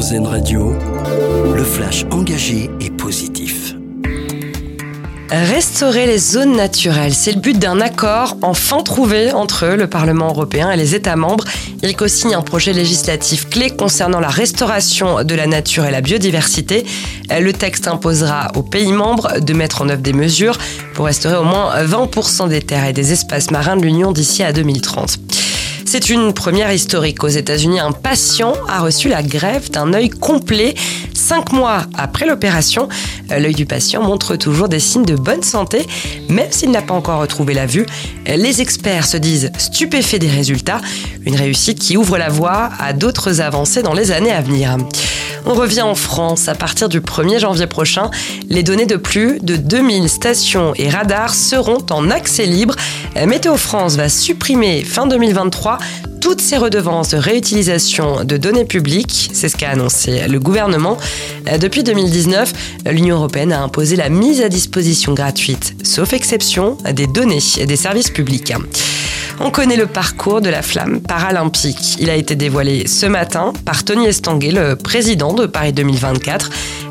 Radio, le flash engagé et positif. Restaurer les zones naturelles, c'est le but d'un accord enfin trouvé entre le Parlement européen et les États membres. Il co-signe un projet législatif clé concernant la restauration de la nature et la biodiversité. Le texte imposera aux pays membres de mettre en œuvre des mesures pour restaurer au moins 20% des terres et des espaces marins de l'Union d'ici à 2030. C'est une première historique. Aux États-Unis, un patient a reçu la grève d'un œil complet. Cinq mois après l'opération, l'œil du patient montre toujours des signes de bonne santé, même s'il n'a pas encore retrouvé la vue. Les experts se disent stupéfaits des résultats, une réussite qui ouvre la voie à d'autres avancées dans les années à venir. On revient en France. À partir du 1er janvier prochain, les données de plus de 2000 stations et radars seront en accès libre. Météo France va supprimer fin 2023 toutes ces redevances de réutilisation de données publiques. C'est ce qu'a annoncé le gouvernement. Depuis 2019, l'Union européenne a imposé la mise à disposition gratuite, sauf exception, des données des services publics. On connaît le parcours de la flamme paralympique. Il a été dévoilé ce matin par Tony Estanguet, le président de Paris 2024.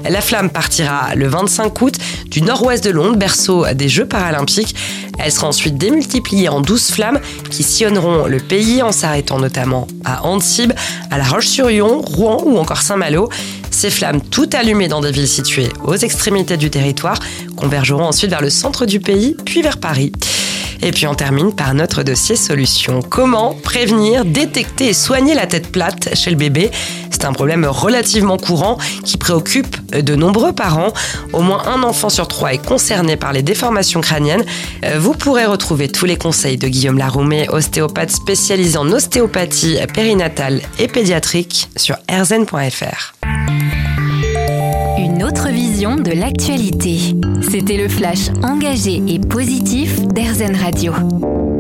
La flamme partira le 25 août du nord-ouest de Londres, berceau des Jeux paralympiques. Elle sera ensuite démultipliée en 12 flammes qui sillonneront le pays en s'arrêtant notamment à Antibes, à La Roche-sur-Yon, Rouen ou encore Saint-Malo. Ces flammes, toutes allumées dans des villes situées aux extrémités du territoire, convergeront ensuite vers le centre du pays, puis vers Paris. Et puis on termine par notre dossier solution. Comment prévenir, détecter et soigner la tête plate chez le bébé? C'est un problème relativement courant qui préoccupe de nombreux parents. Au moins un enfant sur trois est concerné par les déformations crâniennes. Vous pourrez retrouver tous les conseils de Guillaume Laroumé, ostéopathe spécialisé en ostéopathie périnatale et pédiatrique sur rzn.fr. Une autre vision de l'actualité. C'était le flash engagé et positif d'Airzen Radio.